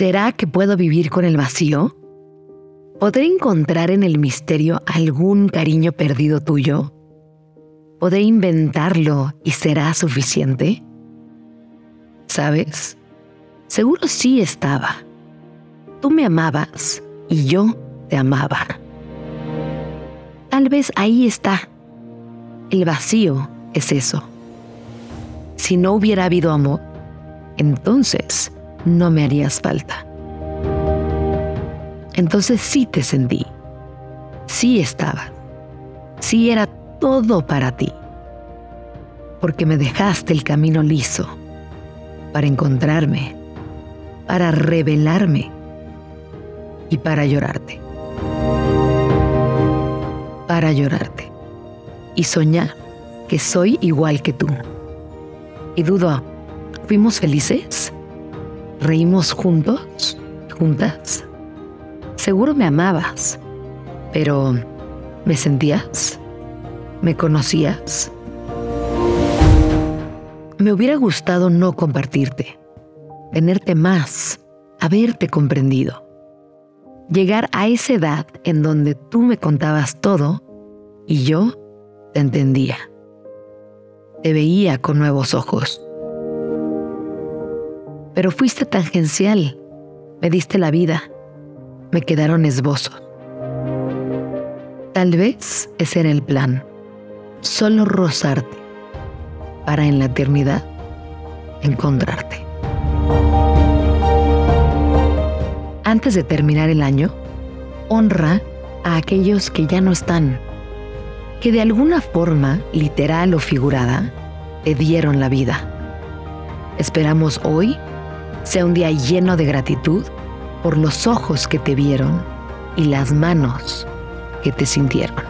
¿Será que puedo vivir con el vacío? ¿Podré encontrar en el misterio algún cariño perdido tuyo? ¿Podré inventarlo y será suficiente? ¿Sabes? Seguro sí estaba. Tú me amabas y yo te amaba. Tal vez ahí está. El vacío es eso. Si no hubiera habido amor, entonces no me harías falta. Entonces sí te sentí, sí estaba, sí era todo para ti, porque me dejaste el camino liso para encontrarme, para revelarme y para llorarte. Para llorarte y soñar que soy igual que tú. Y dudo, ¿fuimos felices? ¿Reímos juntos? ¿Juntas? Seguro me amabas, pero ¿me sentías? ¿Me conocías? Me hubiera gustado no compartirte, tenerte más, haberte comprendido. Llegar a esa edad en donde tú me contabas todo y yo te entendía. Te veía con nuevos ojos pero fuiste tangencial. Me diste la vida. Me quedaron esbozos. Tal vez ese era el plan. Solo rozarte para en la eternidad encontrarte. Antes de terminar el año, honra a aquellos que ya no están, que de alguna forma, literal o figurada, te dieron la vida. Esperamos hoy sea un día lleno de gratitud por los ojos que te vieron y las manos que te sintieron.